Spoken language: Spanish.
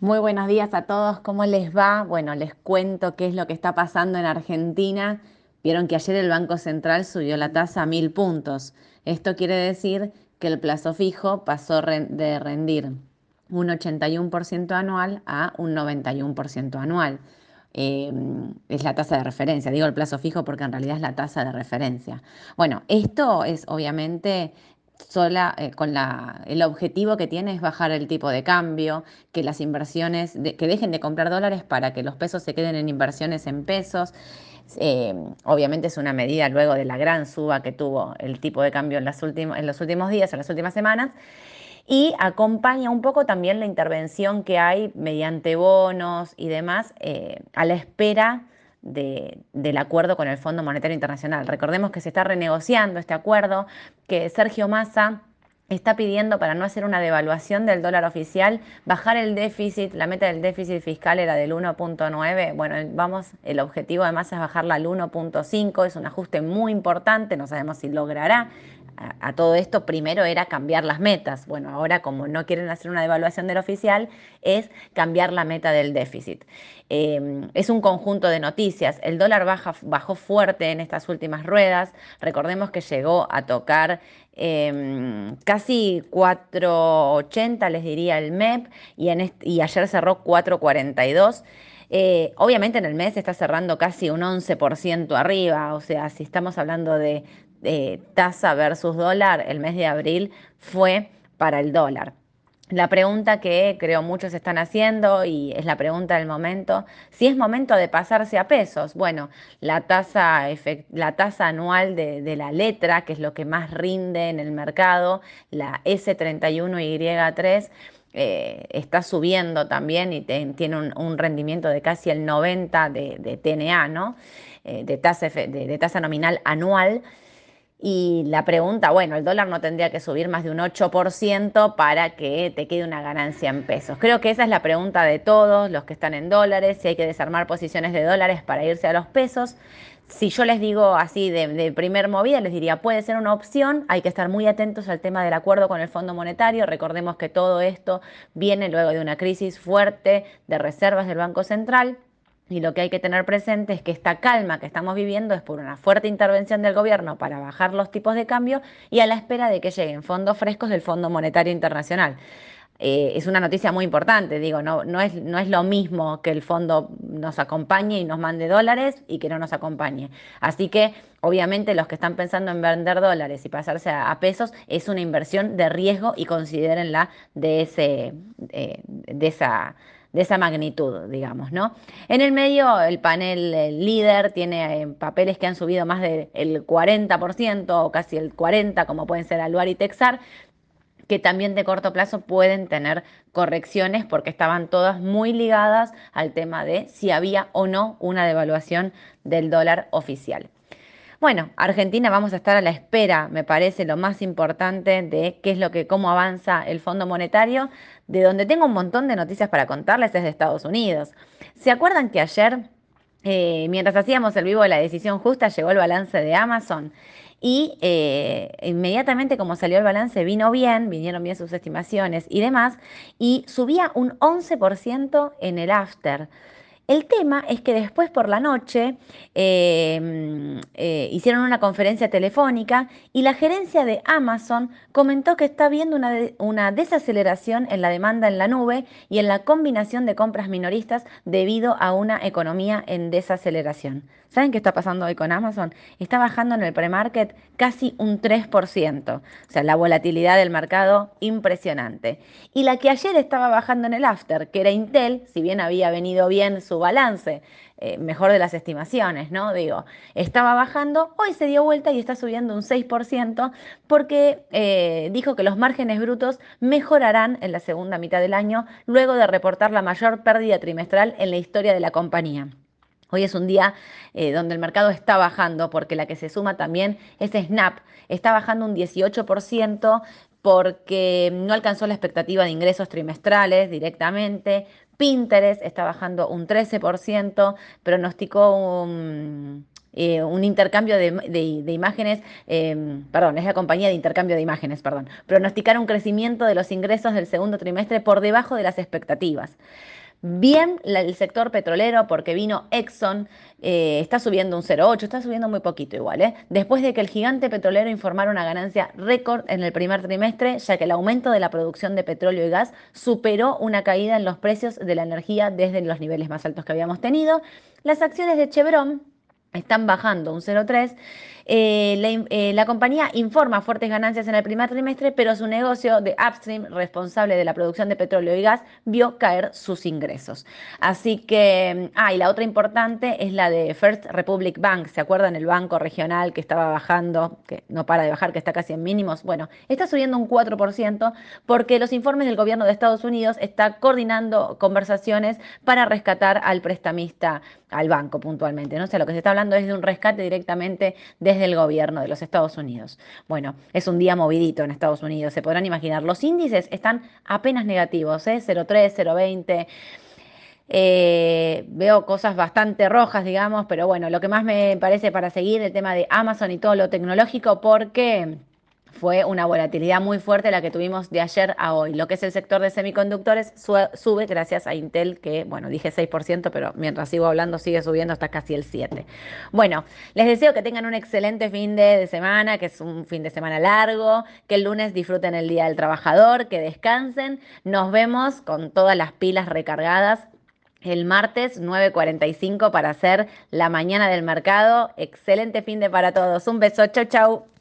Muy buenos días a todos, ¿cómo les va? Bueno, les cuento qué es lo que está pasando en Argentina. Vieron que ayer el Banco Central subió la tasa a mil puntos. Esto quiere decir que el plazo fijo pasó de rendir un 81% anual a un 91% anual. Em, es la tasa de referencia, digo el plazo fijo porque en realidad es la tasa de referencia. Bueno, esto es obviamente sola, eh, con la, el objetivo que tiene es bajar el tipo de cambio, que las inversiones, que dejen de comprar dólares para que los pesos se queden en inversiones en pesos. Eh, obviamente es una medida luego de la gran suba que tuvo el tipo de cambio en, las en los últimos días, en las últimas semanas, y acompaña un poco también la intervención que hay mediante bonos y demás eh, a la espera del acuerdo con el Fondo Monetario Internacional. Recordemos que se está renegociando este acuerdo, que Sergio Massa está pidiendo para no hacer una devaluación del dólar oficial, bajar el déficit, la meta del déficit fiscal era del 1.9, bueno, vamos, el objetivo además es bajarla al 1.5, es un ajuste muy importante, no sabemos si logrará a, todo esto primero era cambiar las metas. Bueno, ahora como no quieren hacer una devaluación del oficial, es cambiar la meta del déficit. Em, es un conjunto de noticias. El dólar baja, bajó fuerte en estas últimas ruedas. Recordemos que llegó a tocar em, casi 4.80, les diría el MEP, y, en y ayer cerró 4.42. Eh, obviamente en el mes está cerrando casi un 11% arriba, o sea, si estamos hablando de, tasa versus dólar, el mes de abril fue para el dólar. La pregunta que creo muchos están haciendo y es la pregunta del momento, si es momento de pasarse a pesos. Bueno, la tasa, la tasa anual de, la letra, que es lo que más rinde en el mercado, la S31Y3, eh, está subiendo también y tiene un, rendimiento de casi el 90 de, TNA, ¿no? Eh, de, tasa, de tasa nominal anual. Y la pregunta, bueno, el dólar no tendría que subir más de un 8% para que te quede una ganancia en pesos. Creo que esa es la pregunta de todos los que están en dólares, si hay que desarmar posiciones de dólares para irse a los pesos. Si yo les digo así de, primer movida, les diría, puede ser una opción, hay que estar muy atentos al tema del acuerdo con el Fondo Monetario. Recordemos que todo esto viene luego de una crisis fuerte de reservas del Banco Central. Y lo que hay que tener presente es que esta calma que estamos viviendo es por una fuerte intervención del gobierno para bajar los tipos de cambio y a la espera de que lleguen fondos frescos del Fondo Monetario Internacional. Eh, es una noticia muy importante, digo, no, es lo mismo que el fondo nos acompañe y nos mande dólares y que no nos acompañe. Así que, obviamente, los que están pensando en vender dólares y pasarse a, pesos es una inversión de riesgo y considérenla de, ese, eh, de esa de esa magnitud, digamos, ¿no? En el medio, el panel líder tiene eh, papeles que han subido más del 40% o casi el 40%, como pueden ser Aluar y Texar, que también de corto plazo pueden tener correcciones porque estaban todas muy ligadas al tema de si había o no una devaluación del dólar oficial. Bueno, Argentina vamos a estar a la espera, me parece lo más importante de qué es lo que, cómo avanza el Fondo Monetario, de donde tengo un montón de noticias para contarles es de Estados Unidos. ¿Se acuerdan que ayer, eh, mientras hacíamos el vivo de la decisión justa, llegó el balance de Amazon? Y eh, inmediatamente como salió el balance vino bien, vinieron bien sus estimaciones y demás, y subía un 11% en el after. El tema es que después por la noche em, eh, hicieron una conferencia telefónica y la gerencia de Amazon comentó que está viendo una, una, desaceleración en la demanda en la nube y en la combinación de compras minoristas debido a una economía en desaceleración. ¿Saben qué está pasando hoy con Amazon? Está bajando en el premarket casi un 3%. O sea, la volatilidad del mercado impresionante. Y la que ayer estaba bajando en el after, que era Intel, si bien había venido bien su balance, eh, mejor de las estimaciones, ¿no? Digo, estaba bajando, hoy se dio vuelta y está subiendo un 6% porque eh, dijo que los márgenes brutos mejorarán en la segunda mitad del año luego de reportar la mayor pérdida trimestral en la historia de la compañía. Hoy es un día eh, donde el mercado está bajando porque la que se suma también es Snap. Está bajando un 18% porque no alcanzó la expectativa de ingresos trimestrales directamente. Pinterest está bajando un 13%, pronosticó un eh, un intercambio de, imágenes, em, perdón, es la compañía de intercambio de imágenes, perdón, pronosticaron un crecimiento de los ingresos del segundo trimestre por debajo de las expectativas. Bien el sector petrolero porque vino Exxon, eh, está subiendo un 0,8, está subiendo muy poquito igual, ¿eh? después de que el gigante petrolero informara una ganancia récord en el primer trimestre, ya que el aumento de la producción de petróleo y gas superó una caída en los precios de la energía desde los niveles más altos que habíamos tenido. Las acciones de Chevron están bajando un 0,3 eh, eh, la, compañía informa fuertes ganancias en el primer trimestre, pero su negocio de upstream, responsable de la producción de petróleo y gas, vio caer sus ingresos. Así que, ah, y la otra importante es la de First Republic Bank. ¿Se acuerdan el banco regional que estaba bajando, que no para de bajar, que está casi en mínimos? Bueno, está subiendo un 4% porque los informes del gobierno de Estados Unidos está coordinando conversaciones para rescatar al prestamista, al banco puntualmente. ¿no? O sea, lo que se está hablando es de un rescate directamente de desde el gobierno de los Estados Unidos. Bueno, es un día movidito en Estados Unidos, se podrán imaginar. Los índices están apenas negativos, ¿eh? 0,3, 0,20. Eh, veo cosas bastante rojas, digamos, pero bueno, lo que más me parece para seguir el tema de Amazon y todo lo tecnológico, porque fue una volatilidad muy fuerte la que tuvimos de ayer a hoy. Lo que es el sector de semiconductores sube gracias a Intel, que, bueno, dije 6%, pero mientras sigo hablando sigue subiendo hasta casi el 7%. Bueno, les deseo que tengan un excelente fin de, semana, que es un fin de semana largo, que el lunes disfruten el Día del Trabajador, que descansen. Nos vemos con todas las pilas recargadas el martes 9.45 para hacer la mañana del mercado. Excelente fin de para todos. Un beso. Chau, chau.